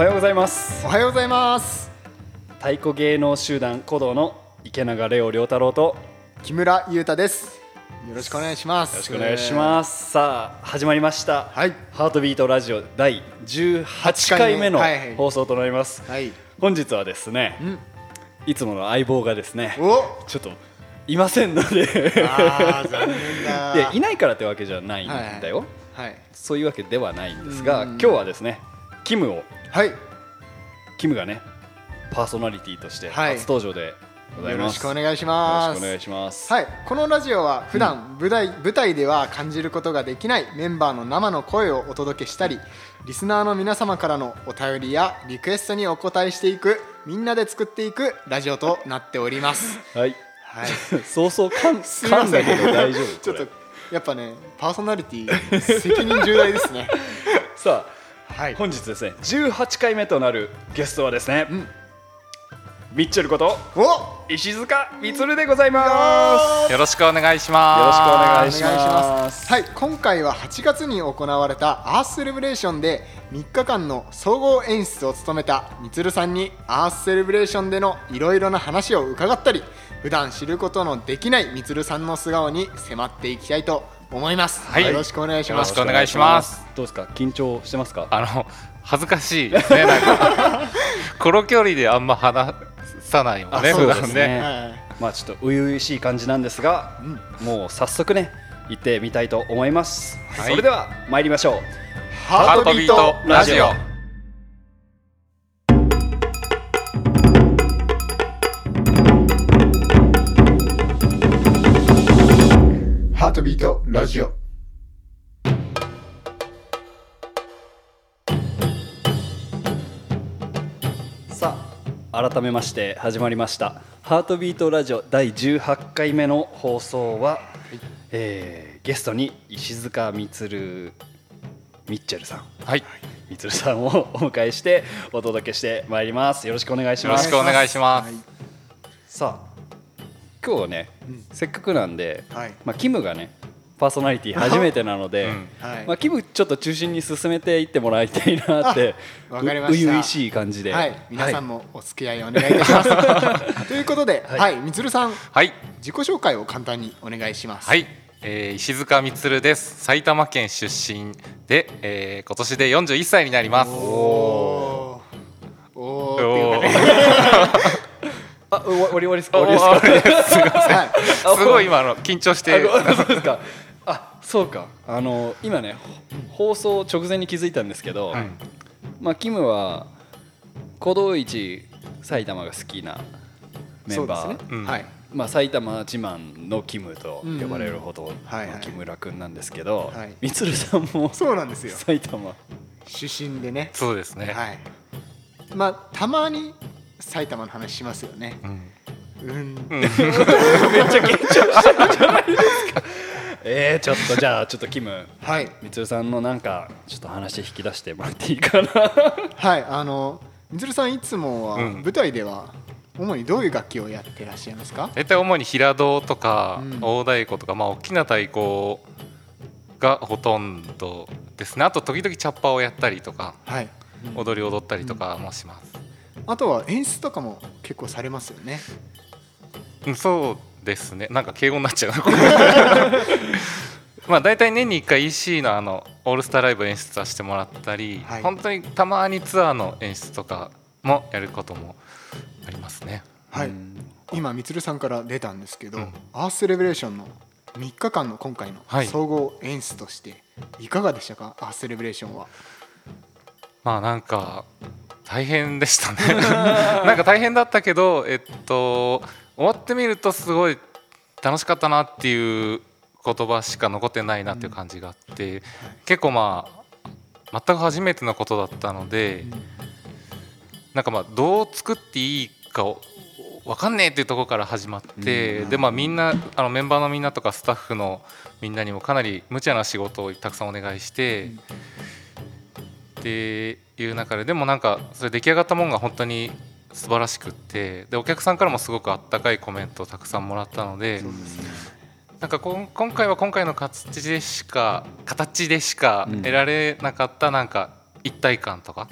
はようございます。おはようございます。太鼓芸能集団鼓動の池永レオ良太郎と。木村優太です。よろしくお願いします。よろしくお願いします。さあ始まりました。はい。ハートビートラジオ第18回目のはいはい。放送となります。はい。本日はですねん。いつもの相棒がですねお。ちょっといませんので。あー残念だ。いないからってわけじゃないんだよ、はい。そういうわけではないんですがうん。今日はですねキムをはい。キムがねパーソナリティとしてはい。初登場でございよろしくお願いしよますお願いします。はい、このラジオは普段舞台,、舞台では感じることができないメンバーの生の声をお届けしたりリスナーの皆様からのお便りやリクエストにお答えしていくみんなで作っていくラジオとなっております。はい。はい。そうそうかん 噛ん。だけど大丈夫 ちょっとこやっぱねパーソナリティ責任重大ですね。れさあはい。本日ですね18回目となるゲストはですね、ん。ミッチェルことお！石塚充でございます。よろしくお願いしよろしくおま願いします。はい今回は8月に行われたアースセレブレーションで3日間の総合演出を務めたみつるさんにアースセレブレーションでのいろいろな話を伺ったり普段知ることのできないみつるさんの素顔に迫っていきたいと思います、はい。よろしくお願いします。よろしくお願いします。どうですか？緊張してますか？あの恥ずかしいですね。なんか この距離であんま話さないもんねあそうですね。普段ね。はい。まあちょっと初々しい感じなんですが、もう早速ね行ってみたいと思います、はい。それでは参りましょう。ハハートビートラジオートビートラジオ。さあ改めまして始まりました「ハートビートラジオ」第18回目の放送は、えーゲストに石塚充ミッチェルさん。はい。みつるさんをお迎えしてお届けしてまいります。よろしくお願いします。よろしくお願いします。はい。さあ今日はね、せっかくなんで、はい。まあ、キムがねパーソナリティ初めてなので、うん。はい。まあ、キムちょっと中心に進めていってもらいたいなってあわかりました。う々しい感じで、はい、皆さんもお付き合いお願いいたします。ということで、はい、みつるさん、はい。自己紹介を簡単にお願いします。はい、えー石塚充です。埼玉県出身で、えー今年で41歳になります。おおー。おー。っていうおかね。あ終わ終わりですかお終わりですかすいませんはい。すごい今あの緊張してあそうですかあそうかあの今ね放送直前に気づいたんですけど、まあ、キムは鼓動一埼玉が好きなメンバー、ですね。うんはい。まあ、埼玉自慢のキムと呼ばれるほどのはい木村君なんですけどはいみつるさんもそうなんですよ。埼玉出身でね。そうですね、はい。まあたまに埼玉の話しますよね。うんうん。めっちゃ緊張してるじゃないですか えー、ちょっとじゃあちょっとキムはい。みつるさんのなんかちょっと話引き出してもらっていいかな？はい。あのみつるさんいつもはうん舞台では主にどういう楽器をやってらっしゃいますか？大体主に平戸とかうん大太鼓とか、まあ、大きな太鼓がほとんどですねあと時々チャッパーをやったりとかはい。踊り踊ったりとかもします、あとは演出とかも結構されますよね。うんそうですね。なんか敬語になっちゃう まあ大体年に1回 EC のあのオールスターライブ演出させてもらったり、はい。本当にたまにツアーの演出とかもやることもありますね。はい。今みつるさんから出たんですけど、うん。アースセレブレーションの3日間の今回のはい。総合演出としていかがでしたか、アースセレブレーションは。まあなんか大変でしたね。なんか大変だったけどえっと終わってみるとすごい楽しかったなっていう言葉しか残ってないなっていう感じがあって、結構まあ全く初めてのことだったので、なんかまあどう作っていいかを分かんねえっていうところから始まって、でまあみんなあのメンバーのみんなとかスタッフのみんなにもかなり無茶な仕事をたくさんお願いして、っていう中ででもなんかそれ出来上がったものが本当に素晴らしくってでお客さんからもすごくあったかいコメントをたくさんもらったのでなんかこん今回は今回の形でしか形でしかうん。得られなかったなんか一体感とか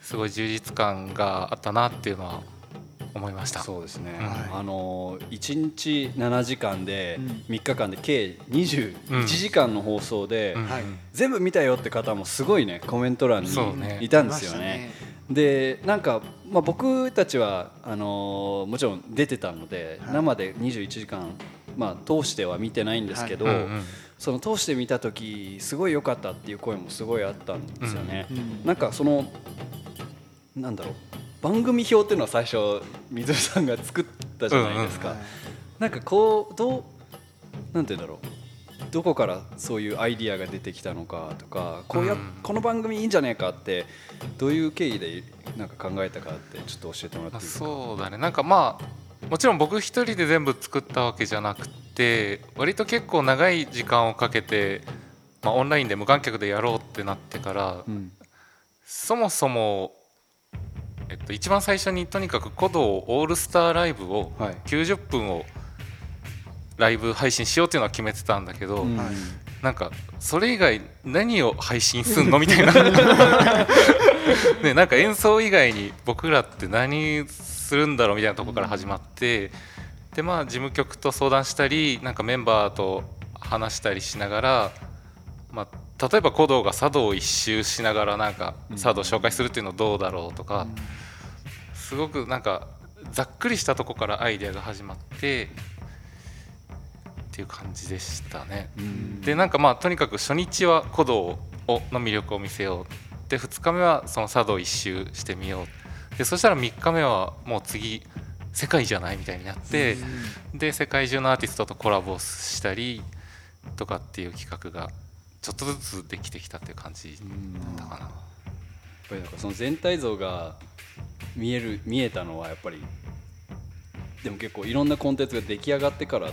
すごい充実感があったなっていうのは思いました。そうですね、うん。あの1日7時間でうん。3日間で計21時間の放送で、うん。はい。全部見たよって方もすごいねコメント欄にいたんですよね。しでなんか、まあ、僕たちはあのーもちろん出てたので、はい。生で21時間、まあ、通しては見てないんですけど、うんうん。その通して見た時すごい良かったっていう声もすごいあったんですよね。うん。なんかそのなんだろう番組表っていうのは最初水さんが作ったじゃないですか。はいなんかこうどうなんて言うんだろう。どこからそういうアイディアが出てきたのかとかこうや、うん。この番組いいんじゃねえかってどういう経緯でなんか考えたかってちょっと教えてもらってまあいいですか？そうだね。なんかまあもちろん僕一人で全部作ったわけじゃなくて割と結構長い時間をかけて、まあ、オンラインで無観客でやろうってなってからうん。そもそも、えっと、一番最初にとにかく古道オールスターライブをはい。90分をライブ配信しようっていうのは決めてたんだけど、うん。はい。なんかそれ以外何を配信すんのみたいな。ねなんか演奏以外に僕らって何するんだろうみたいなところから始まってでまあ事務局と相談したりなんかメンバーと話したりしながら、まあ、例えば古道が茶道を一周しながらなんか茶道を紹介するっていうのどうだろうとかすごくなんかざっくりしたとこからアイデアが始まってっていう感じでしたね。うん。でなんかまあとにかく初日は古道をの魅力を見せようで2日目はその茶道一周してみようでそしたら3日目はもう次世界じゃないみたいになってで世界中のアーティストとコラボしたりとかっていう企画がちょっとずつできてきたっていう感じだったかな。やっぱりなんかその全体像が見える見えたのはやっぱりでも結構いろんなコンテンツが出来上がってからっ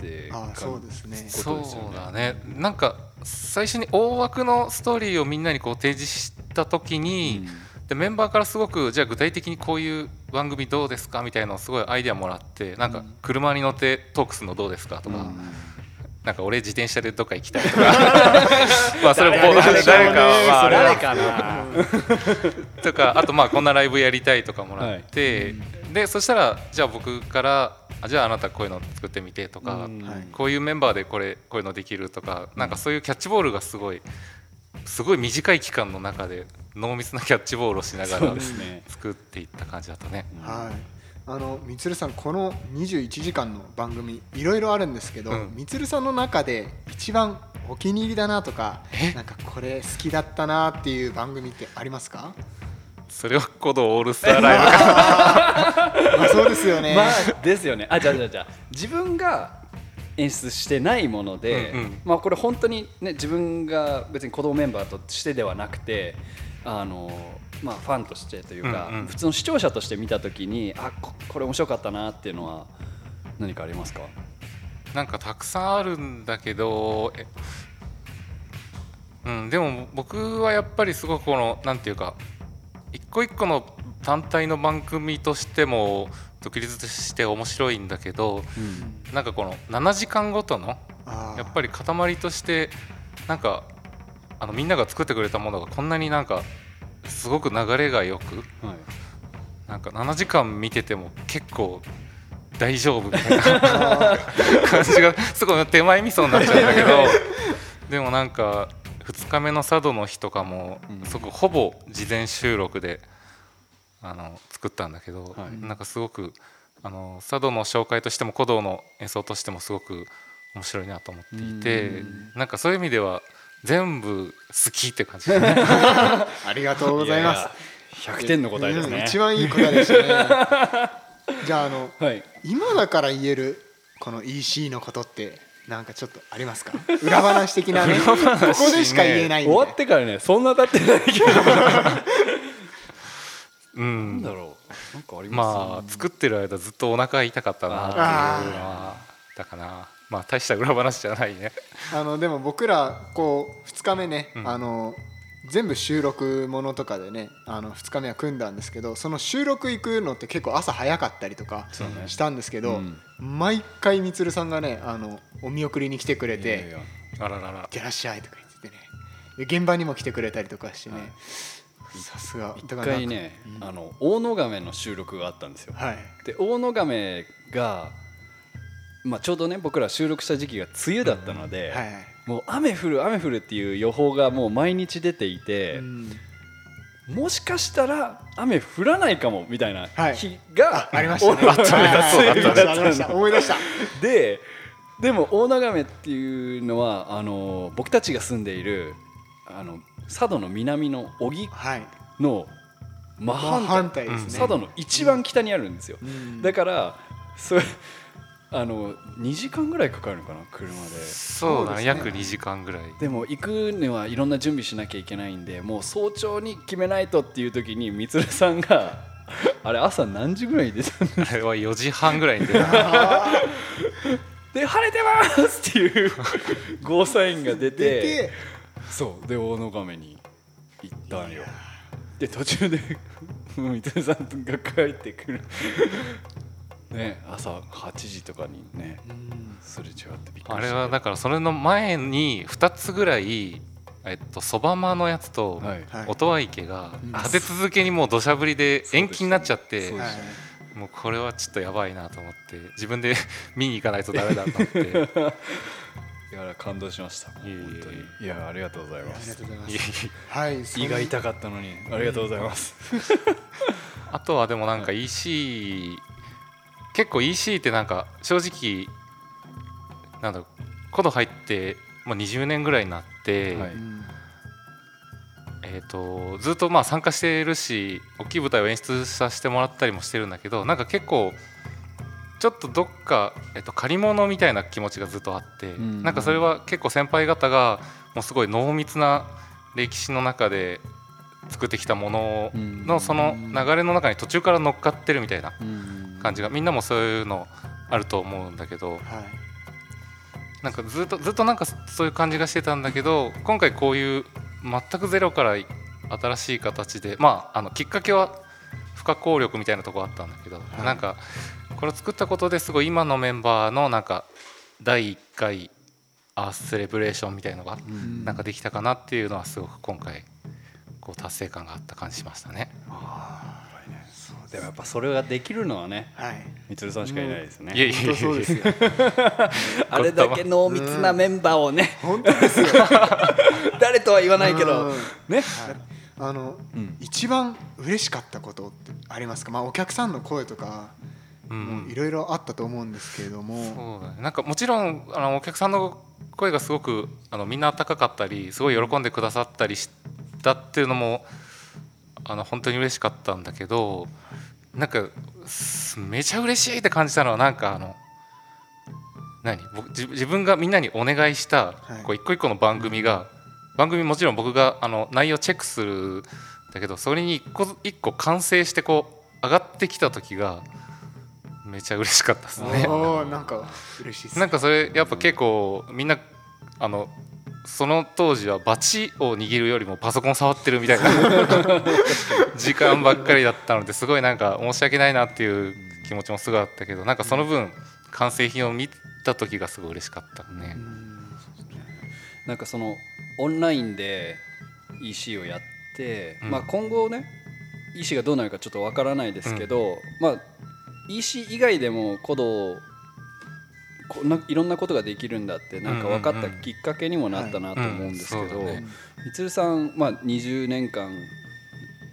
てああそうですね。そうだね。なんか最初に大枠のストーリーをみんなにこう提示した時に、でメンバーからすごくじゃあ具体的にこういう番組どうですかみたいなのをすごいアイデアもらってなんか車に乗ってトークするのどうですかとか、なんか俺自転車でどっか行きたいとか。まあそれも誰かは誰かな とかあとまあこんなライブやりたいとかもらって、でそしたらじゃあ僕からあじゃああなたこういうの作ってみてとか、うん。はい。こういうメンバーでこれこういうのできるとかなんかそういうキャッチボールがすごいすごい短い期間の中で濃密なキャッチボールをしながら作っていった感じだったね。はいあのみつるさんこの21時間の番組いろいろあるんですけど、うん。みつるさんの中で一番お気に入りだなとかなんかこれ好きだったなっていう番組ってありますか？それは古道オールスターライブか。まあそうですよね、まあですよね。あじゃあじゃあじゃあ。自分が演出してないもので、うんうん。まあこれ本当にね自分が別に子供メンバーとしてではなくてあのまあファンとしてというか、うんうん。普通の視聴者として見た時にあここれ面白かったなっていうのは何かありますか？なんかたくさんあるんだけどえうんでも僕はやっぱりすごくこのなんていうか一個一個の単体の番組としても独立して面白いんだけどなんかこの7時間ごとのやっぱり塊としてなんかあのみんなが作ってくれたものがこんなになんかすごく流れがよくはい。なんか7時間見てても結構大丈夫みたいな 感じがすごい手前味噌になっちゃうんだけどでもなんか2日目の佐渡の日とかもうん。すごくほぼ事前収録であの作ったんだけど、はい。なんかすごくあの佐渡の紹介としても古道の演奏としてもすごく面白いなと思っていてうん。なんかそういう意味では全部好きって感じ。だね。ありがとうございます。やや100点の答えですね。うん一番いい答えでしたね。じゃああのはい。今だから言えるこの EC のことってなんかちょっとありますか？裏話的なね。ここでしか言えない終わってからねそんな経ってないけど。うん。なんだろう。なんかあります？まあ作ってる間ずっとお腹痛かったなっていうのはだかなまあ大した裏話じゃないね。あのでも僕らこう2日目ね、うん。あの全部収録ものとかでねあの2日目は組んだんですけどその収録行くのって結構朝早かったりとかしたんですけど、うん。毎回みつるさんがねあのお見送りに来てくれていやいやあららら「いってらっしゃい」とか言っててね。で現場にも来てくれたりとかしてね、さすが。一回ね、あの大野亀の収録があったんですよ。はい。で大野亀が、まあ、ちょうどね僕ら収録した時期が梅雨だったので、はいもう雨降る雨降るっていう予報がもう毎日出ていて、うん。もしかしたら雨降らないかもみたいなはい。日が、ありましたね。思い出した。ででも大野亀っていうのはあの僕たちが住んでいるあの佐渡の南の小木はい。の真反真対反対ですね。佐渡の一番北にあるんですよ、うん。だからそれあの2時間ぐらいかかるのかな車で。そうだね約2時間ぐらい。でも行くにはいろんな準備しなきゃいけないんでもう早朝に決めないとっていう時にみつるさんが あれ朝何時ぐらいに出たのあれは4時半ぐらいに出た。あ で晴れてますっていう ゴーサインが出ーてそうで大野亀に行ったんよ。で途中でみつるさんが帰ってくるね。朝8時とかにねうん。すれ違ってびっくりしたあれはだからそれの前に2つぐらいえっとそばまのやつとはい。はい。音羽池がうん。立て続けにもう土砂降りで延期になっちゃってもうこれはちょっとやばいなと思って自分で見に行かないとダメだと思って。いや感動しました。いえいえ。本当に。いやありがとうございまありがす。とうございまいえいすえ。はい胃が痛かったのにありがとうございます。あとはでもなんか EC 結構 EC ってなんか正直なんだろう入ってもう20年ぐらいになって、はい。うんえー、とずっとまあ参加してるし大きい舞台を演出させてもらったりもしてるんだけどなんか結構ちょっとどっか、えっと借り物みたいな気持ちがずっとあって、んなんかそれは結構先輩方がもうすごい濃密な歴史の中で作ってきたもののその流れの中に途中から乗っかってるみたいな感じがみんなもそういうのあると思うんだけどはい。なんかずっとずっとなんかそういう感じがしてたんだけど今回こういう全くゼロから新しい形でまああのきっかけは不可抗力みたいなところあったんだけど、い。なんかこれを作ったことですごい今のメンバーのなんか第1回アースセレブレーションみたいのがん。なんかできたかなっていうのはすごく今回こう達成感があった感じしましたね。でもやっぱそれができるのはねはい。みつるさんしかいないですね。いえいえ本当そうですよ。あれだけ濃密なメンバーをね本当ですよ。誰とは言わないけどうん。ね。あのうん。一番嬉しかったことってありますか？まあお客さんの声とかうん。いろいろあったと思うんですけれども。そうなんかもちろんあのお客さんの声がすごくあのみんな温かかったりすごい喜んでくださったりしたっていうのもあの本当に嬉しかったんだけどなんかすめちゃ嬉しいって感じたのはなんかあの何？僕自自分がみんなにお願いしたはい。こう一個一個の番組が番組もちろん僕があの内容チェックするんだけどそれに一個一個完成してこう上がってきた時がめちゃ嬉しかったですね。なんか嬉しいですなんかそれやっぱ結構みんなあのその当時はバチを握るよりもパソコン触ってるみたいな 時間ばっかりだったのですごいなんか申し訳ないなっていう気持ちもすごいあったけどなんかその分完成品を見た時がすごい嬉しかったね。う。ん。なんかそのオンラインで EC をやって、うん。まあ今後ね EC がどうなるかちょっとわからないですけど、まあ EC 以外でも古道こんないろんなことができるんだってなんか分かったきっかけにもなったなと思うんですけど、うんうんそうだね。みつるさん、まあ、20年間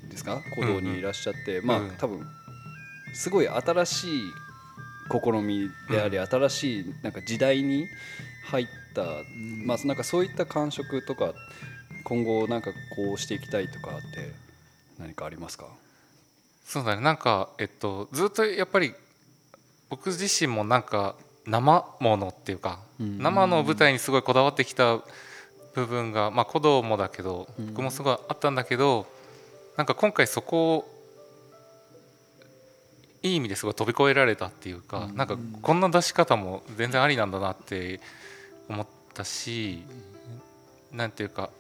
ですか？古道にいらっしゃって、まあうん。多分すごい新しい試みであり、新しいなんか時代に入った、ん。まあなんかそういった感触とか今後なんかこうしていきたいとかって何かありますか？そうだね。なんかえっとずっとやっぱり僕自身もなんか生ものっていうか、うん。生の舞台にすごいこだわってきた部分がまあ古道もだけど、うん。僕もすごいあったんだけどなんか今回そこをいい意味ですごい飛び越えられたっていうか、なんかこんな出し方も全然ありなんだなって思ったしなんていうか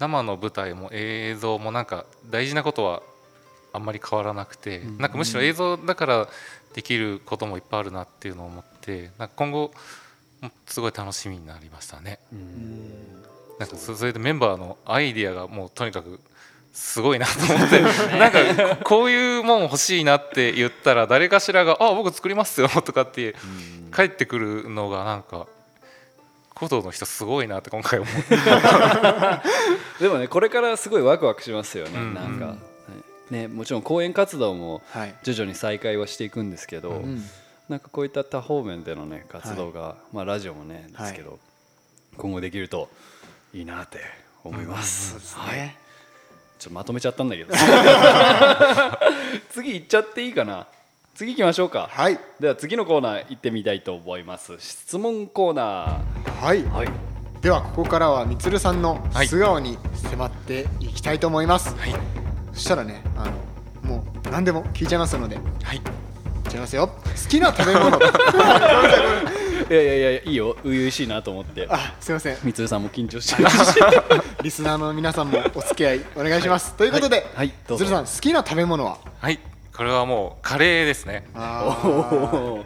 生の舞台も映像もなんか大事なことはあんまり変わらなくて、ん。なんかむしろ映像だからできることもいっぱいあるなっていうのを思ってなんか今後もすごい楽しみになりましたね。なんかそそれでメンバーのアイディアがもうとにかくすごいなと思って なんかこういうもん欲しいなって言ったら誰かしらが「あ僕作りますよ」とかって帰ってくるのがなんか古道の人すごいなって今回思って でもねこれからすごいワクワクしますよね、うん。なんか、ね、もちろん講演活動もはい徐々に再開はしていくんですけど、うんなんかこういった多方面でのね活動が、まあラジオもねですけど、今後できるといいなって思います。そうですはい。ねちょっとまとめちゃったんだけど。次行っちゃっていいかな。次行きましょうか。はいでは次のコーナー行ってみたいと思います。質問コーナはいー。はい。ではここからはみつるさんのはい素顔に迫っていきたいと思います、はいそしたらねあのもう何でも聞いちゃいますので。いっはい。ちゃいますよ。好きな食べ物。いやいやいやいいよ。初々しいなと思って。あすいません。みつるさんも緊張してる。し。リスナーの皆さんもお付き合いお願いします、ということで、はい。どうさん好きな食べ物は？はい。これはもうカレーですね。あー。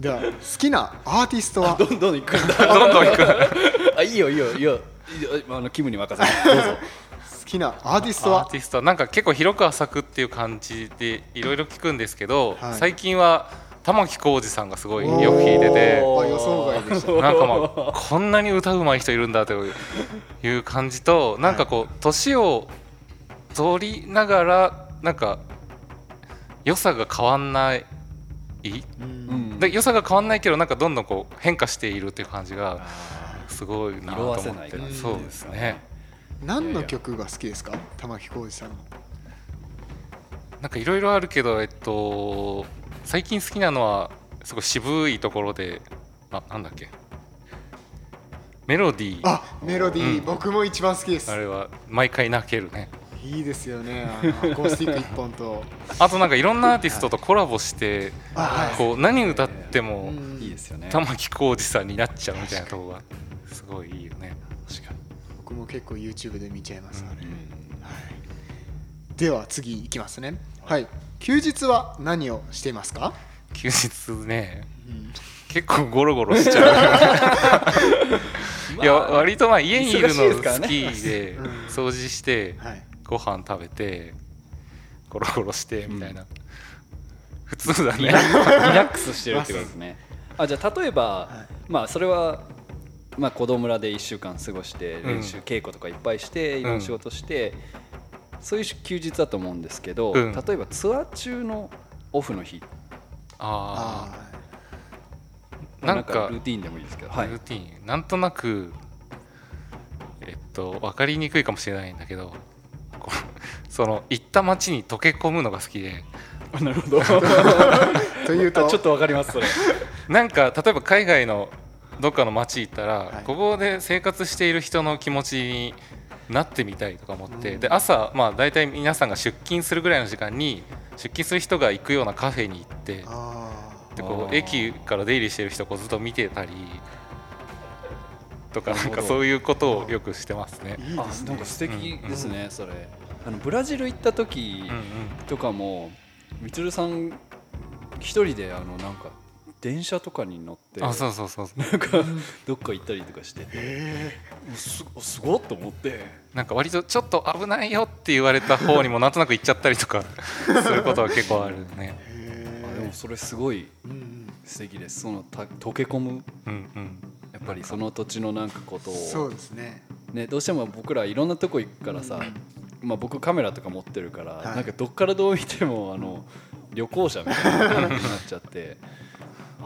では好きなアーティストは？どんどん行くんだ。どんどんいく。あいいよいいよいいよ。いいよあのキムに任せて。どうぞ。好きなアーティストは？アーティスト。はなんか結構広く浅くっていう感じでいろいろ聞くんですけど、はい。最近は玉置浩二さんがすごいよく弾いてて予想外でした。なんかまあこんなに歌うまい人いるんだという感じとなんかこう年を取りながらなんか良さが変わんない？うん。で良さが変わんないけどなんかどんどんこう変化しているっていう感じがすごいなと思って。そうですね何の曲が好きですか？玉置浩二さんの。なんかいろいろあるけどえっと最近好きなのはすごい渋いところであなんだっけ？メロディー。あメロディー、うん。僕も一番好きです。あれは毎回泣けるね。いいですよね。あのアコースティック一本と。あとなんかいろんなアーティストとコラボしてあはい。こう何歌ってもうん。いいですよね。玉置浩二さんになっちゃうみたいなところがすごいいいよね。確かに。僕も結構 YouTube で見ちゃいます、あれうん。はい、では次いきますね。はい。休日は何をしていますか、休日ね。うん。結構ゴロゴロしちゃう。いや割とまあ家にいるの好きでうん。掃除してはい、ご飯食べてゴロゴロしてみたいな、普通だね。リラックスしてるってことですね。あじゃあ例えば、まあそれはまあ子供村で1週間過ごして練習、稽古とかいっぱいしていろん。な仕事して、そういう休日だと思うんですけど、うん。例えばツアー中のオフの日。あああなんかルーティンでもいいですけど、はい。ルーティンなんとなくえっと分かりにくいかもしれないんだけどその行った街に溶け込むのが好きで。なるほど。ー というとあ ちょっとわかりますそれ。なんか例えば海外のどっかの街行ったら、はい。ここで生活している人の気持ちになってみたいとか思って、で朝まあ大体皆さんが出勤するぐらいの時間に出勤する人が行くようなカフェに行ってあでこう駅から出入りしてる人をこうずっと見てたりとかなんかそういうことをよくしてますね。ーいいですね。あなんか素敵ですね、それ。あのブラジル行った時うんうん。とかもみつるさん一人であのなんか電車とかに乗ってあそうそうそうなんかどっか行ったりとかして。てへすすごっと思って。なんか割とちょっと危ないよって言われた方にもなんとなく行っちゃったりとか することは結構あるね。えあでもそれすごいうんうん。素敵ですそのた溶け込む。うんうん。やっぱりその土地のなんかことを。そうですね。ねどうしても僕らいろんなとこ行くからさ、まあ、僕カメラとか持ってるから、はい。なんかどっからどう見てもあの旅行者みたいな感じになっちゃって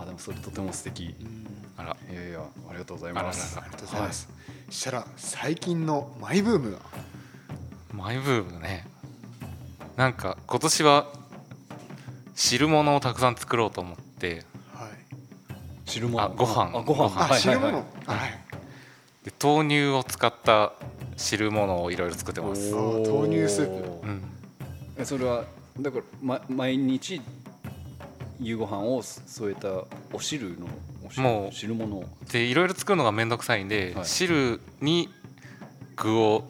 あでもそれとても素敵。うん。あら。いやいやありがとうございます。あららありがとうございます、そしたら最近のマイブームは？マイブームね。なんか今年は汁物をたくさん作ろうと思って。はい。汁物？あご飯。あご飯。ご飯。あ、汁物？はいで豆乳を使った汁物をいろいろ作ってます。豆乳スープ。うん、えそれはだから、ま、毎日夕ご飯を添えたお汁のお汁もう汁物。でいろいろ作るのがめんどくさいんで、はい。汁に具を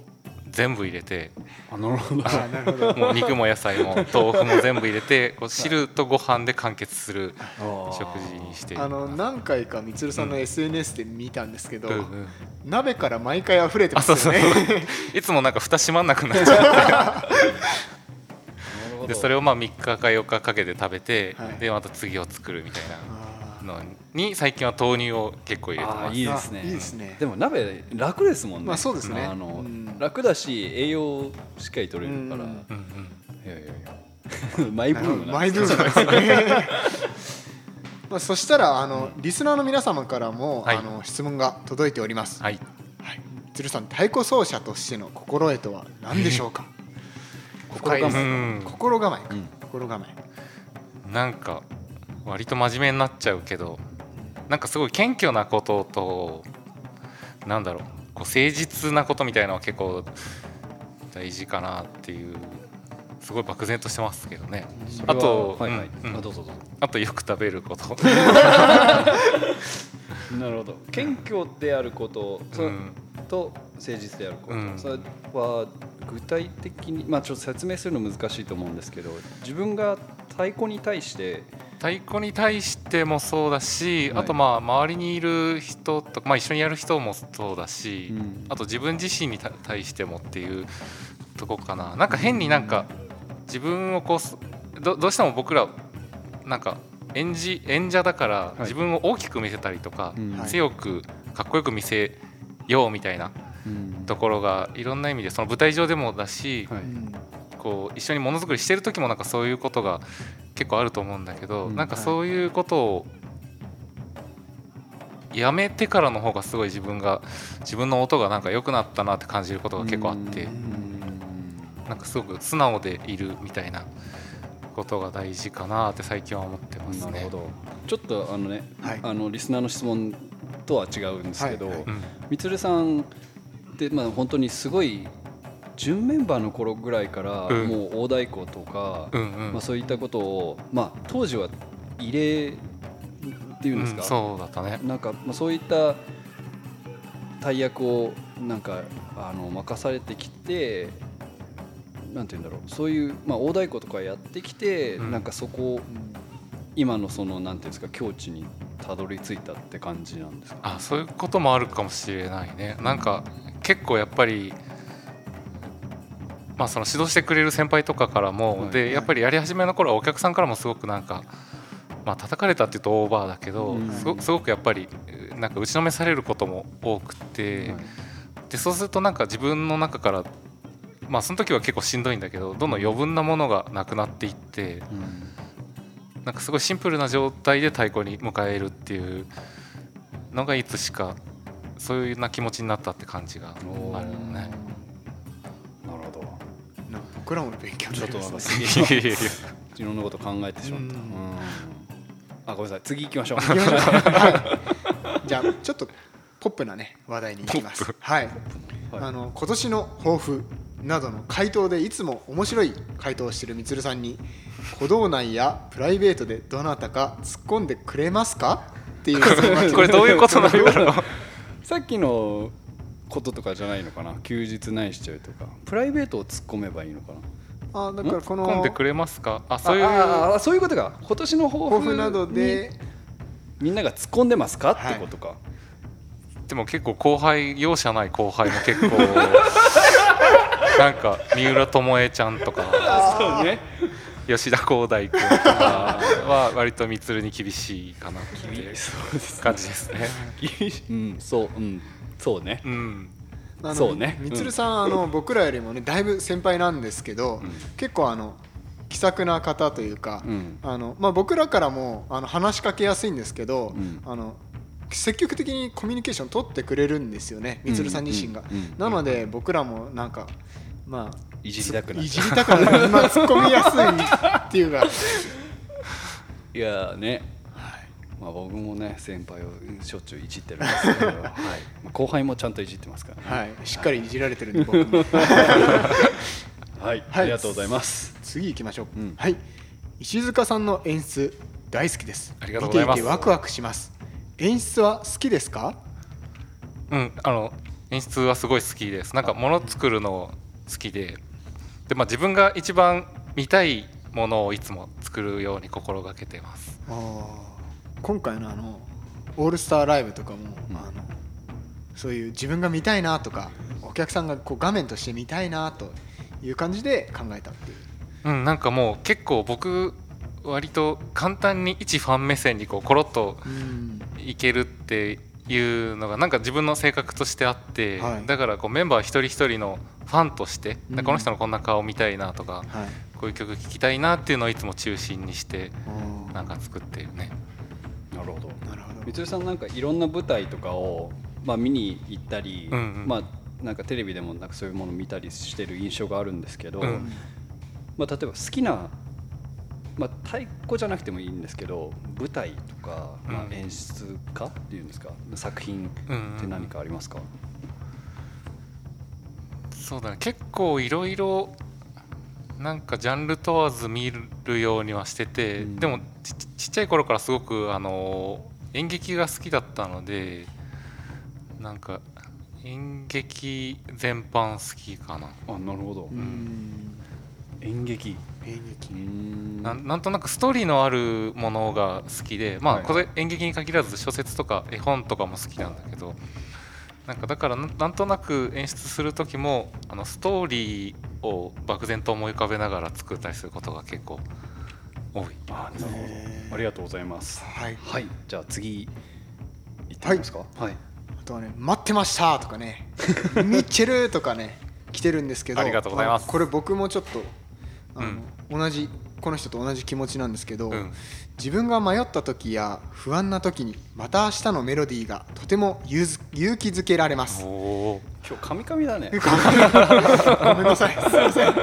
全部入れてあなるほど。あーなるほど。もう肉も野菜も 豆腐も全部入れてこう汁とご飯で完結する食事にして。あの何回かみつるさんの SNS で見たんですけど、うんうん。鍋から毎回溢れてあますよそうそう。ね いつもなんか蓋閉まんなくなっちゃって でそれをまあ3日か4日かけて食べて、はい。でまた次を作るみたいあなのに最近は豆乳を結構入れてます。いいですね。あいいですね。でも鍋楽ですもんね。まあそうですね。あの、うん。楽だし栄養しっかり取れるから、いやいやいや。マイブームなんマイブームですね。まあそしたらあのリスナーの皆様からも、はい。あの質問が届いております、はい。はい、鶴さん太鼓奏者としての心得とは何でしょうか？心構え。心構えか、うん。心構え。なんか割と真面目になっちゃうけどなんかすごい謙虚なこととなんだろうこう誠実なことみたいなのは結構大事かなっていうすごい漠然としてますけどね。あとはいはい、あどうぞどうぞ。あとよく食べること。なるほど。謙虚であること、そうん。と誠実であること、うん。それは具体的にまあちょっと説明するの難しいと思うんですけど自分が太鼓に対して太鼓に対してもそうだし、はい。あとまあ周りにいる人とか、まあ、一緒にやる人もそうだし、うん。あと自分自身にた対してもっていうとこかな。なんか変になんか自分をこうすどどうしても僕らなんか演じ演者だからい。自分を大きく見せたりとか、うん。はい。強くかっこよく見せようみたいなうんところがいろんな意味でその舞台上でもだし、はい。うんこう一緒にものづくりしてる時もなんかそういうことが結構あると思うんだけど、うん。なんかそういうことをやめてからの方がすごい自分が自分の音がなんか良くなったなって感じることが結構あって、うん。なんかすごく素直でいるみたいなことが大事かなって最近は思ってますね。なるほど。ちょっとあのね、はい。あのリスナーの質問とは違うんですけど、はい。はい。うん。みつるさんってまあ本当にすごい準メンバーの頃ぐらいからうん。もう大太鼓とか、うんうん。まあ、そういったことを、まあ、当時は異例っていうんですか、うんそうだったね。なんか、まあ、そういった大役をなんかあの任されてきてなんて言うんだろう。そういう、まあ、大太鼓とかやってきて、うん。なんかそこを今のそのなんていうんですか境地にたどり着いたって感じなんですか？あそういうこともあるかもしれないね。なんか結構やっぱりまあその指導してくれる先輩とかからも、はい。でやっぱりやり始めの頃はお客さんからもすごくなんかまあ叩かれたっていうとオーバーだけど、うん。すごすごくやっぱりなんか打ちのめされることも多くて、はい。でそうするとなんか自分の中からまあその時は結構しんどいんだけどどんどん余分なものがなくなっていってうん。なんかすごいシンプルな状態で太鼓に迎えるっていうのがいつしかそういうな気持ちになったって感じがあるよね。なるほど。なんか僕らも勉強にちょっとなんかなりますいろんなこと考えてしまった、あごめんなさい。次行きましょう。じゃあちょっとポップなね話題に行きます。はい、はい。あの今年の抱負などの回答でいつも面白い回答をしているみつるさんに鼓動内やプライベートでどなたか突っ込んでくれますか？っていうこれどういうことなんだろうさっきのこととかじゃないのかな？休日何しちゃうとか。プライベートを突っ込めばいいのかな？あだからこの込んでくれますか？あそういうああそういうことか。今年の抱負抱負などでみんなが突っ込んでますかってことか、でも結構後輩容赦ない後輩も結構。なんか三浦智恵ちゃんとか。そうね吉田光大君とかは割と充に厳しいかなっていう感じですね。うんそううんそうね。うん。そうね。みつるさん、あの僕らよりもねだいぶ先輩なんですけど、ん。結構あの気さくな方というか、うん。あのまあ、僕らからもあの話しかけやすいんですけど、うん。あの積極的にコミュニケーション取ってくれるんですよねみつるさん自身が、うんうん。なので僕らもなんかまあいじりたくなっいちゃう。じりたくなる。まあ突っ込みやすいっていうか。いやーね。まあ僕もね先輩をうんしょっちゅういじってるんですけど、はい。まあ、後輩もちゃんといじってますからね。はい。しっかりいじられてるんで僕も。はい、はい。ありがとうございます。次行きましょう、うん。はい。石塚さんの演出大好きです。ありがとうございます。見ていてワクワクします。演出は好きですか？うん、あの演出はすごい好きです。なんか物作るの好きでで、まあ、自分が一番見たいものをいつも作るように心がけてます。今回のあのオールスターライブとかも、うん。あのそういう自分が見たいなとかお客さんがこう画面として見たいなという感じで考えたっていう。うんなんかもう結構僕割と簡単に一ファン目線にこうコロッとうん。いけるっていうのがなんか自分の性格としてあって、はい。だからこうメンバー一人一人のファンとして、うん。この人のこんな顔見たいなとかはい。こういう曲聴きたいなっていうのをいつも中心にしてなんか作ってるね。なるほど。なるほど。みつるさんなんかいろんな舞台とかを、まあ、見に行ったり、うんうん。まあなんかテレビでもなんかそういうものを見たりしてる印象があるんですけど、うん。まあ、例えば好きな、まあ、太鼓じゃなくてもいいんですけど舞台とか、まあう、ん。演出家っていうんですか？作品うん。って何かありますか、そうだね。結構いろいろなんかジャンル問わず見るようにはしてて、うん。でもちちっちゃい頃からすごくあの演劇が好きだったのでなんか演劇全般好きかな。あなるほど、うん。演劇演う劇ん。なんなんとなくストーリーのあるものが好きでまあはいこれ演劇に限らず小説とか絵本とかも好きなんだけどなんかだからなんなんとなく演出する時もあのストーリーを漠然と思い浮かべながら作ったりすることが結構多い。あなるほど。ありがとうございます。はい。はい。じゃあ次いってみますか？はい、あとはね「待ってました」とかね「ミッチェル」とかね来てるんですけどありがとうございます。あこれ僕もちょっとあの、同じこの人と同じ気持ちなんですけど、うん。自分が迷った時や不安な時にまた明日のメロディーがとても勇気づけられます。今日カミカミだね。ごめんなさい。すいません。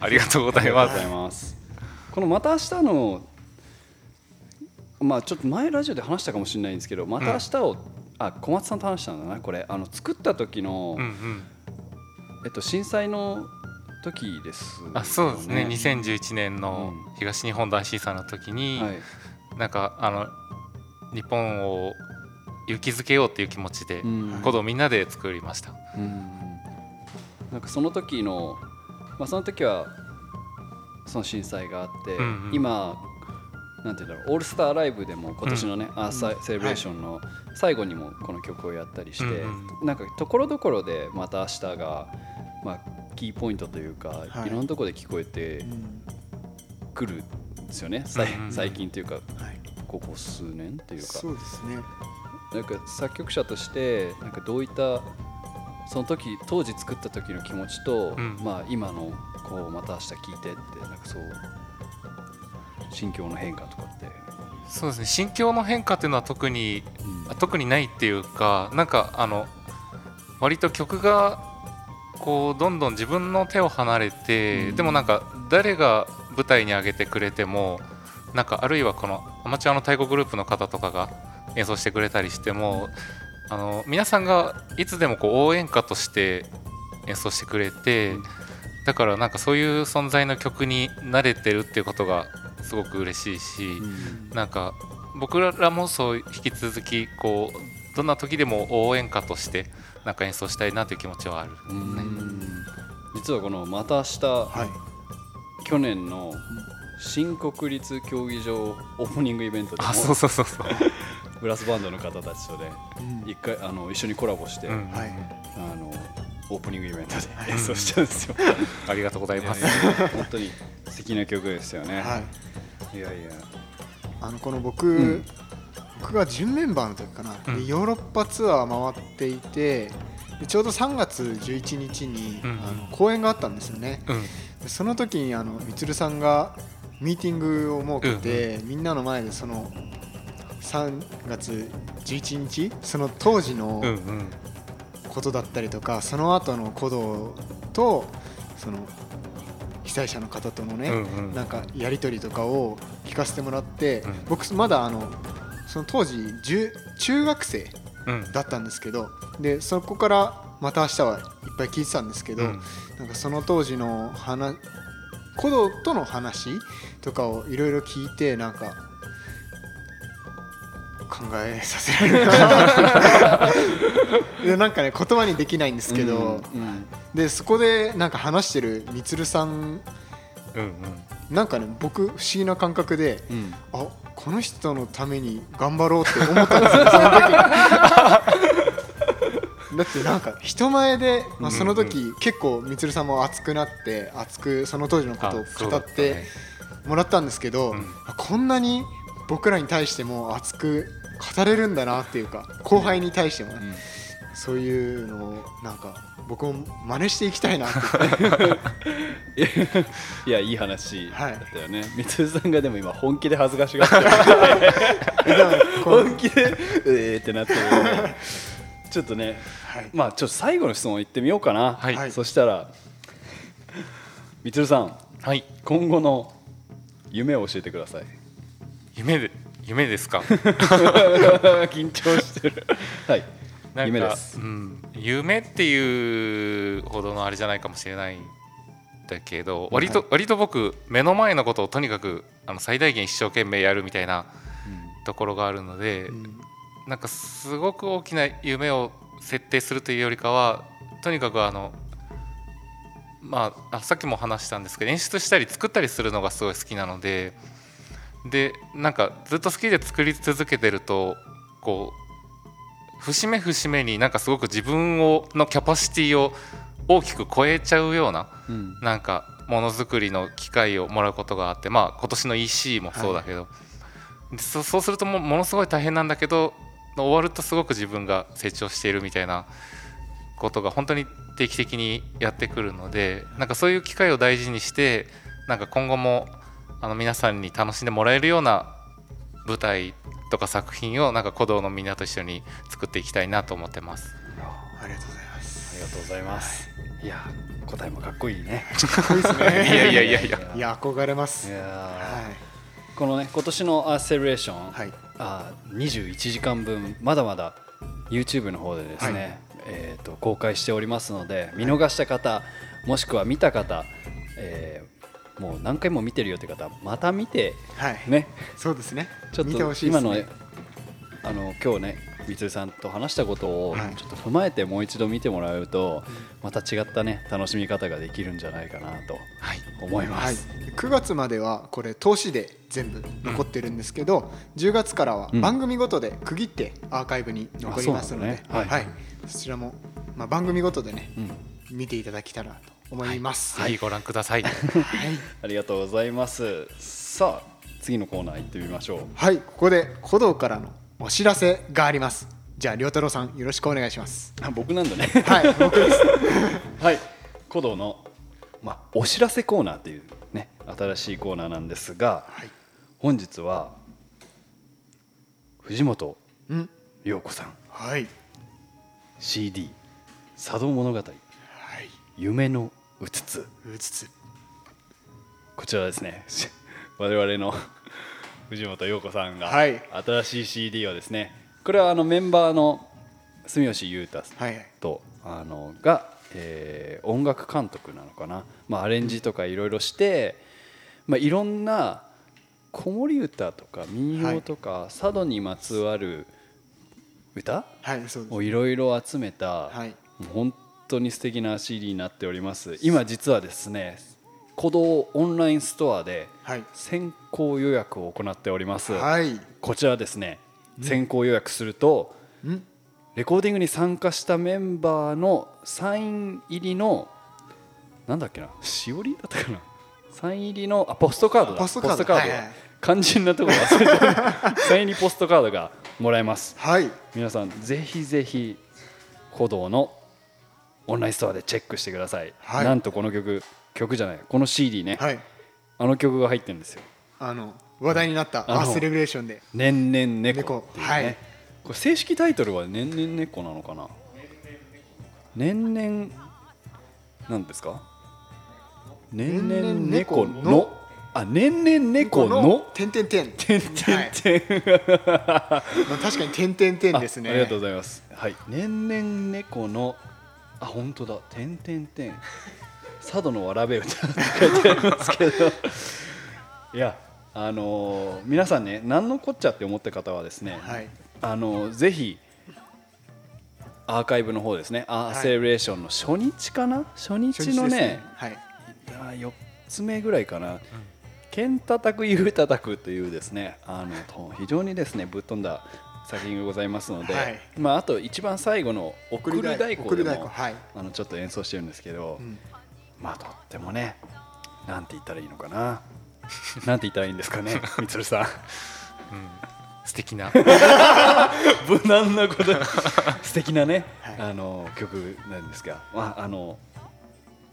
ありがとうございます。このまた明日のまあちょっと前ラジオで話したかもしれないんですけど、また明日を、あ小松さんと話したんだなこれ。あの作った時の、うんうん、えっと震災の時ですよね、あそうですね。2011年のう東日本大震災の時に、はい。なんかあの日本を勇気づけようっていう気持ちで、うん。コードをみんなで作りました。うん。なんかその時のまあその時はその震災があって、うんうん。今なんていうんだろうオールスターライブでも今年のね、アーサイセレブレーションの最後にもこの曲をやったりして、うん。なんかところどころでまた明日がまあキーポイントというか、はい。い、ろんなところで聞こえてうんくるんですよね、うん。うん。最近というかはい。ここ数年というか。そうですね。なんか作曲者としてなんかどういったその時当時作った時の気持ちと、うん。まあ今のこうまた明日聞いてってなんかそう心境の変化とかって、そうですね。心境の変化っていうのは特にうん。あ特にないっていうかなんかあの割と曲がこうどんどん自分の手を離れて、うんでもなんか誰が舞台に上げてくれてもなんかあるいはこのアマチュアの太鼓グループの方とかが演奏してくれたりしてもあの皆さんがいつでもこう応援歌として演奏してくれてだからなんかそういう存在の曲に慣れてるっていうことがすごく嬉しいし。なんか僕らもそう引き続きこうどんな時でも応援歌としてなんか演奏したいなという気持ちはある、うん。実はこのまた明日、はい。去年の新国立競技場オープニングイベントでもあそうそうそうそう、ブラスバンドの方たちとねうん。一回あの一緒にコラボして、うん。はい。あのオープニングイベントで演奏したんですよ。ありがとうございます、本当に素敵な曲ですよね。はい。いやいや。あのこの僕、ん僕が準メンバーの時かな、うん。でヨーロッパツアー回っていてでちょうど3月11日に、うん。あの公演があったんですよね。うん。でその時にあのみつるさんがミーティングを設けて、みんなの前でその3月11日その当時のことだったりとか、その後の鼓動とその被災者の方とのね、なんかやり取りとかを聞かせてもらって、うん。僕まだあのその当時10中学生うん。だったんですけどでそこからまた明日はいっぱい聞いてたんですけど、うん。なんかその当時の話鼓動との話とかをいろいろ聞いてなんか考えさせられるな。んかね言葉にできないんですけど、うんうん。でそこでなんか話してるみつるさんうんうん。なんかね僕不思議な感覚で、うん。あこの人のために頑張ろうって思ったんですよその時だってなんか人前で、まあ、その時、結構みつるさんも熱くなって熱くその当時のことを語ってもらったんですけど、うん。あこんなに僕らに対しても熱く語れるんだなっていうか後輩に対してもね、うんそういうのをなんか僕も真似していきたいなって。いやいい話だはいったよね、みつるさんがでも今本気で恥ずかしがって。本気でえーってなって。るちょっとね。はい。まあちょっと最後の質問いってみようかな、はい。はい。そしたらみつるさん。はい。今後の夢を教えてください。夢で夢ですか？緊張してる。はい夢です。うん、夢っていうほどのあれじゃないかもしれないんだけど割と、割と僕目の前のことをとにかくあの最大限一生懸命やるみたいなところがあるので、うん。なんかすごく大きな夢を設定するというよりかはとにかくあのまああさっきも話したんですけど演出したり作ったりするのがすごい好きなのででなんかずっと好きで作り続けてるとこう節目節目になんかすごく自分をのキャパシティを大きく超えちゃうようなうん。なんかものづくりの機会をもらうことがあってまあ今年の EC もそうだけど、でそそうするともものすごい大変なんだけど終わるとすごく自分が成長しているみたいなことが本当に定期的にやってくるのでなんかそういう機会を大事にしてなんか今後もあの皆さんに楽しんでもらえるような舞台とか作品をなんか鼓動のみんなと一緒に作っていきたいなと思ってます。ありがとうございます。ありがとうございます、い、や答えもかっこいいね。かっこいいですね。いやいやいやいや。いや憧れます。はこのね今年のアーセレーション、いはい。あ21時間分まだまだ YouTube の方でですね、はい。えー、と公開しておりますので見逃した方、もしくは見た方、えーもう何回も見てるよって方また見てはい。ね。そうですね。ちょっ見てほと今のねあの今日ねみつるさんと話したことをはい。ちょっと踏まえてもう一度見てもらうと、また違ったね楽しみ方ができるんじゃないかなとはい。思いまはい。す。、9月まではこれ投資で全部残ってるんですけど、10月からはうん。番組ごとで区切ってアーカイブに残りますので、うなのね。はい。そちらも、まあ、番組ごとでねうん。見ていただけたらと思います。ぜひご覧ください。はい、ありがとうございます。さあ次のコーナー行ってみましょう。はい、ここで古道からのお知らせがあります。じゃあ亮太郎さんよろしくお願いします。あ僕なんだね。はい、僕です。はい、古道の、まあ、お知らせコーナーっていうね新しいコーナーなんですが、はい本日は藤本うん、陽子さんはい、CD「茶道物語はい、夢のうつつ。うつつ。」こちらですね。我々の 藤本陽子さんがはい。新しい CD をですね。これはあのメンバーの住吉裕太はい、はい、とあのが、えー音楽監督なのかな、まあ、アレンジとかいろいろして、まあ、いろんな子守歌とか民謡とか、佐渡にまつわる歌はい。をいろいろ集めた、はい、もう本当に素敵な CD になっております。今実はですね鼓動オンラインストアではい、先行予約を行っております、はい、こちらですね先行予約すると、うん、レコーディングに参加したメンバーのサイン入りのなんだっけなしおりだったかな。サイン入りのあポストカードだ。ポストカード。がはいはい肝心なところ忘れてるサイン入りポストカードがもらえます。はい、皆さんぜひぜひ鼓動のオンラインストアでチェックしてください、はい。なんとこの曲曲じゃないこの CD ね、はい。あの曲が入ってるんですよ。あの話題になったアースレグレーションで。「年々猫」っていうね、はい。これ正式タイトルは「年々猫」なのかな？年々なんですか？年々猫ののあ年々猫の点点点。てん。てんてんまあ 確かに点点点ですね。あありがとうございます。はい。年々猫のあ本当だ。点点点佐渡のわらべ歌って書いてありますけど。いやあのー皆さんね何のこっちゃって思った方はですね、はい。あのぜひアーカイブの方ですね、アーセレブレーションの初日かな？初日のねね。はい。あ4つ目ぐらいかな、剣叩く、ゆう叩くというですねあのと非常にですねぶっ飛んだ作品がございますので、はい。まあ、あと一番最後の「送る太鼓」でもはい。あのちょっと演奏してるんですけど、うん。まあとってもねなんて言ったらいいのかな。なんて言ったらいいんですかねみつるさん。素敵な。無難なこと。素敵なね、はい。あの曲なんですが、まあ、あの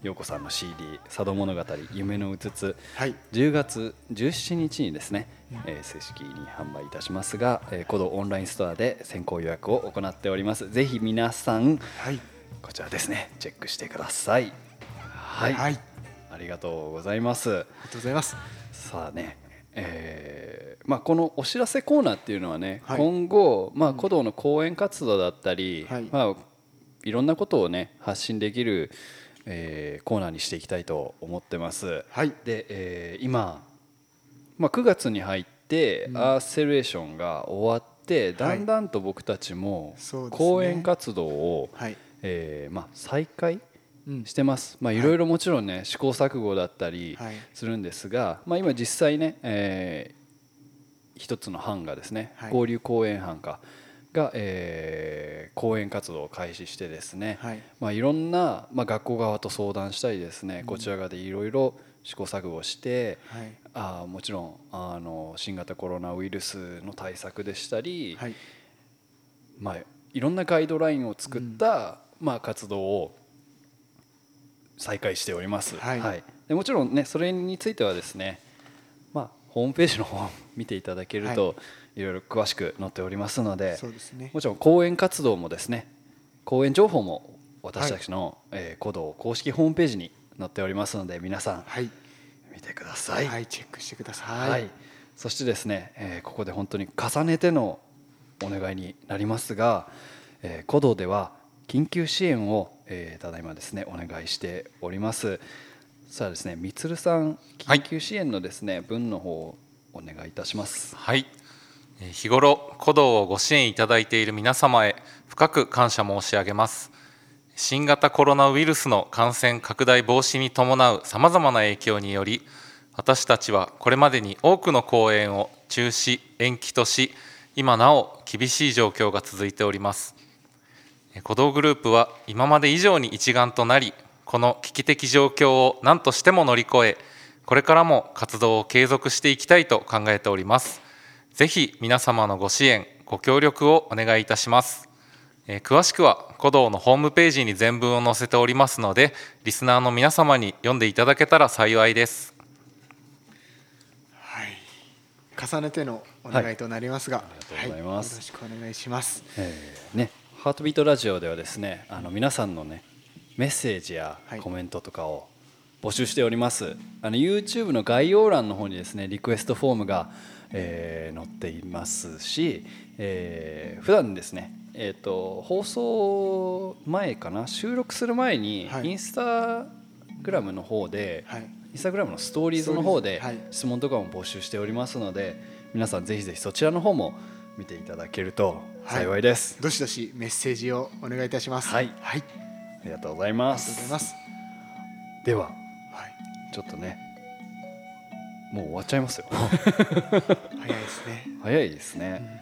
陽子さんの CD「佐渡物語夢のうつつ」はい。10月17日にですね、えー正式に販売いたしますが、えー、コドオンラインストアで先行予約を行っております。ぜひ皆さんはい。こちらですねチェックしてください。はい、はい。ありがとうございます。ありがとうございます。さあねえーまあ、このお知らせコーナーっていうのはね、はい。今後、まあ、古道の講演活動だったり、はいい。まあ、いろんなことをね発信できる、えーコーナーにしていきたいと思ってます。はい。で、えー今、まあ、9月に入って、うん。アーセレーションが終わってだんだんと僕たちも講演活動を、はい。えーまあ、再開うん。してます、まあ、い。ろいろもちろんね試行錯誤だったりはい。するんですが、まあ、今実際ね、えー一つの班がですね、はい。交流講演班かが、えー講演活動を開始してですね、はい。まあ、いろんな、まあ、学校側と相談したりですね、こちら側でいろいろ試行錯誤して、はいあーもちろんあの新型コロナウイルスの対策でしたり、はい。まあ、いろんなガイドラインを作った、まあ、活動を再開しております、はい。でもちろんねそれについてはですね、まあ、ホームページの方を見ていただけると、い、ろいろ詳しく載っておりますのでそうですね。もちろん講演活動もですね講演情報も私たちの、えー、古道公式ホームページに載っておりますので皆さんはい見てください、はいチェックしてくださはい。いそしてですね、えーここで本当に重ねてのお願いになりますが、えー古道では緊急支援を、えーただいまですねお願いしております。さあですねみつるさんはい緊急支援のですね、文の方をお願いいたします。はい。えー日頃鼓動をご支援いただいている皆様へ深く感謝申し上げます新型コロナウイルスの感染拡大防止に伴うさまざまな影響により私たちはこれまでに多くの公演を中止延期とし今なお厳しい状況が続いております。え鼓動グループは今まで以上に一丸となりこの危機的状況を何としても乗り越えこれからも活動を継続していきたいと考えております。ぜひ皆様のご支援ご協力をお願いいたします。えー詳しくは鼓動のホームページに全文を載せておりますのでリスナーの皆様に読んでいただけたら幸いです。はい。重ねてのお願いとなりますが、ありがとうございます。よろしくお願いします。えーね、ハートビートラジオではですねあの皆さんのねメッセージやはい。コメントとかを募集しております、あの YouTube の概要欄の方にですねリクエストフォームが、えー載っていますし、えー普段ですねえー、と放送前かな？収録する前に、はい。インスタグラムの方で、はい。インスタグラムのストーリーズの方で質問とかも募集しておりますので皆さんぜひぜひそちらの方も見ていただけると幸いです、どしどしメッセージをお願いいたします。はい。はい、ありがとうございまありがとうございすます。でははい。ちょっとねもう終わっちゃいますよ。早いですね。早いですね、お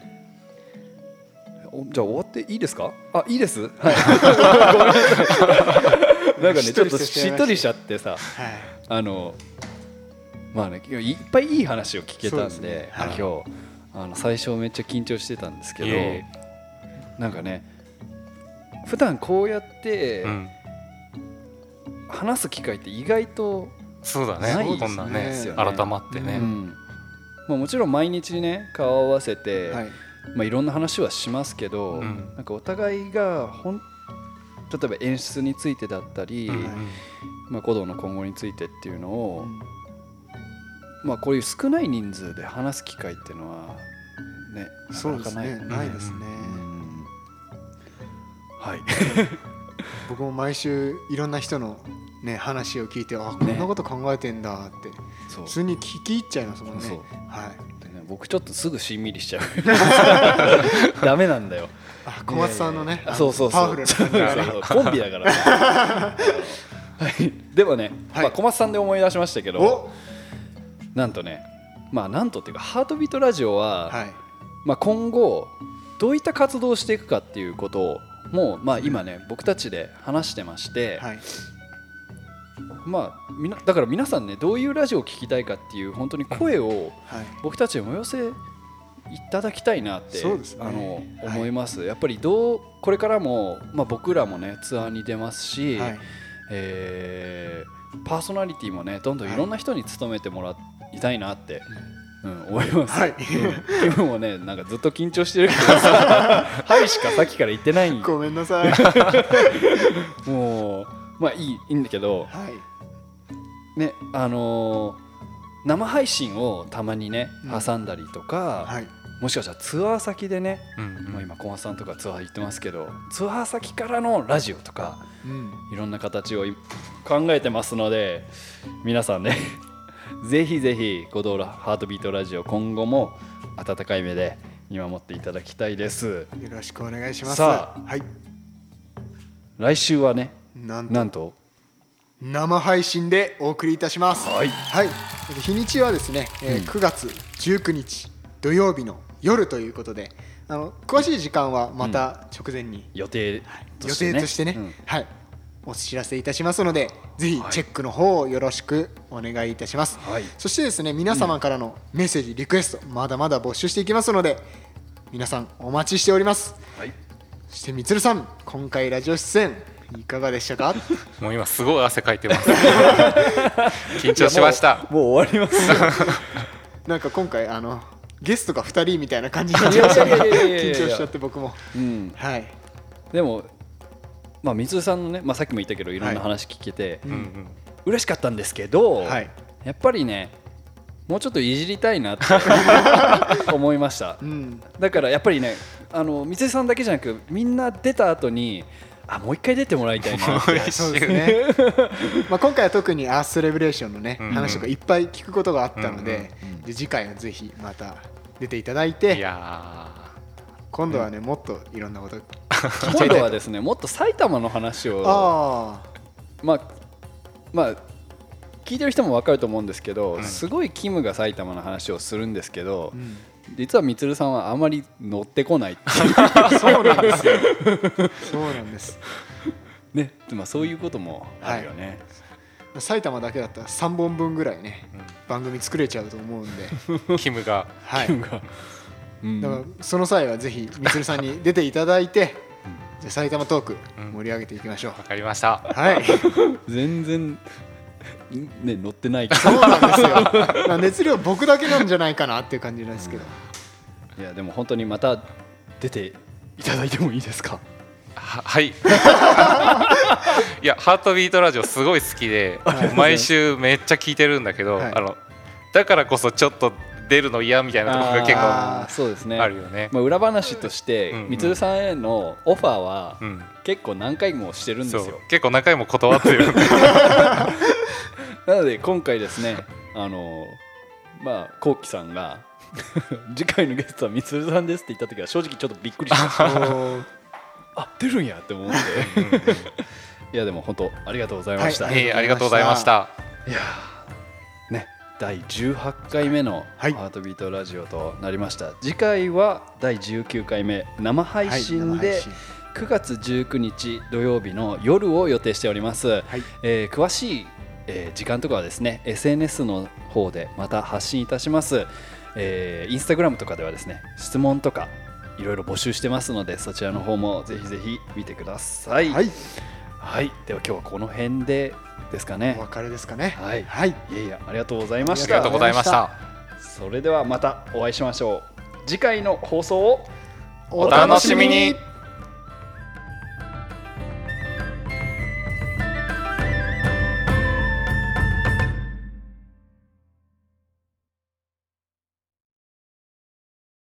じゃあ終わっていいですか？あいいです。はい。なんかねちょっとしっとりしちゃってさはい。あのまあねいっぱいいい話を聞けたんで今日。あの最初めっちゃ緊張してたんですけどなんかね普段こうやってうん。話す機会って意外と、そうだね。こんなねですよね。改まってね、うん。まあ、もちろん毎日ね顔を合わせて、はいまあ、いろんな話はしますけど、うん。なんかお互いがほん例えば演出についてだったり、うんうん。まあ、鼓動の今後についてっていうのを、まあ、こういう少ない人数で話す機会っていうのはねなかなかないないですね、うん。はい。僕も毎週いろんな人のね話を聞いてあこんなこと考えてんだってそう。普通に聞き入っちゃいますもんね。はでね僕ちょっとすぐしんみりしちゃう。ダメなんだよ。あ小松さんのねそうそうそう。コンビだから。ねはい。でもね、はい。まあ、小松さんで思い出しましたけどお。なんとねまあなんとっていうかハートビートラジオは、はい。まあ、今後どういった活動をしていくかっていうことをもうまあ今ね僕たちで話してまして、はいまあみなだから皆さんねどういうラジオを聞きたいかっていう本当に声をはい。僕たちにお寄せいただきたいなって、ね。あのはい。思います、やっぱりどうこれからも、まあ、僕らもねツアーに出ますし、はい。えーパーソナリティもねどんどんい。ろんな人に務めてもらいたいなって、うん。思います、はい。うん。キムもねなんかずっと緊張してるけどさはいしかさっきから言ってない。ごめんなさい。もうまあいいいいんだけどはいねあのー生配信をたまにねうん。挟んだりとか、はい。もしかしたらツアー先でね、うんまあ、今小松さんとかツアー行ってますけどツアー先からのラジオとかうん。いろんな形をい考えてますので皆さんね ぜひぜひ「ゴドーラハートビートラジオ」今後も温かい目で見守っていただきたいです。よろしくお願いします。さはい。来週はねなんと生配信でお送りいたします。はい。はい。日にちはですね、えーうん。9月19日土曜日の夜ということであの詳しい時間はまた直前に、予定と予してね。定としてね、うん。はい。お知らせいたしますのでぜひはい。チェックの方をよろしくお願いいたします、はい。そしてですね皆様からのメッセージリクエストまだまだ募集していきますので皆さんお待ちしております。はい。そしてみつるさん今回ラジオ出演いかがでしたか？もう今すごい汗かいてます。緊張しました。もう終わります なんか今回あのゲストが2人みたいな感じになっちゃいました。ねいやいやいやいやいや緊張しちゃって僕も。うん。はい。でもまあ水井さんのね、まあ、さっきも言ったけどい。ろんな話聞けて、うんうん。嬉しかったんですけど、はい。やっぱりねもうちょっといじりたいなって 思いました。うん。だからやっぱりねあの水井さんだけじゃなくみんな出た後にあもう一回出てもらいたいな。そうですね。まあ今回は特にアースセレブレーションのね、うん。話とかいっぱい聞くことがあったので,、で次回はぜひまた出ていただいていや今度はね、もっといろんなこと 今度はですねもっと埼玉の話をあまあまあ聞いてる人も分かると思うんですけど、うんすごいキムが埼玉の話をするんですけど、あ、うん実はみつるさんはあまり乗ってこないっていう。そうなんですよ。そうなんです。ね、まあ、そういうこともあるよね、埼玉だけだったら3本分ぐらいね、番組作れちゃうと思うんで、ーキムが。はい、キムが、うん。だからその際はぜひみつるさんに出ていただいて、じゃあ埼玉トークうん。盛り上げていきましょう、わかりました。はい。全然、ね、乗ってないけそうなんですよ。まあ熱量僕だけなんじゃないかなっていう感じなんですけど、どいやでも本当にまた出ていただいてもいいですか？ははい。いやハートビートラジオすごい好きで毎週めっちゃ聞いてるんだけど、はい。あのだからこそちょっと出るの嫌みたいなところが結構そうですね。あるよね。まあ、裏話としてみつるさんへのオファーはうん。結構何回もしてるんですよ。結構何回も断ってる なので今回ですねあのまあこうきさんが 次回のゲストはみつるさんですって言った時は正直ちょっとびっくりしました。あ 出るんやって思って。いやでも本当ありがとうございました、はい。ええありがとうございました。いやーね第18回目の「ハはい。ートビートラジオ」となりました、次回は第19回目生配信ではい生配信。9月19日土曜日の夜を予定しております、はい。えー詳しい、えー時間とかはですね SNS の方でまた発信いたします、えーインスタグラムとかではですね質問とかいろいろ募集してますのでそちらの方もぜひぜひ見てください。はい。はい、では今日はこの辺でですかね。お別れですかね。はい。はい。いやいやありがとうございまあした。りがとうございました。それではまたお会いしましょう。次回の放送をお楽しみに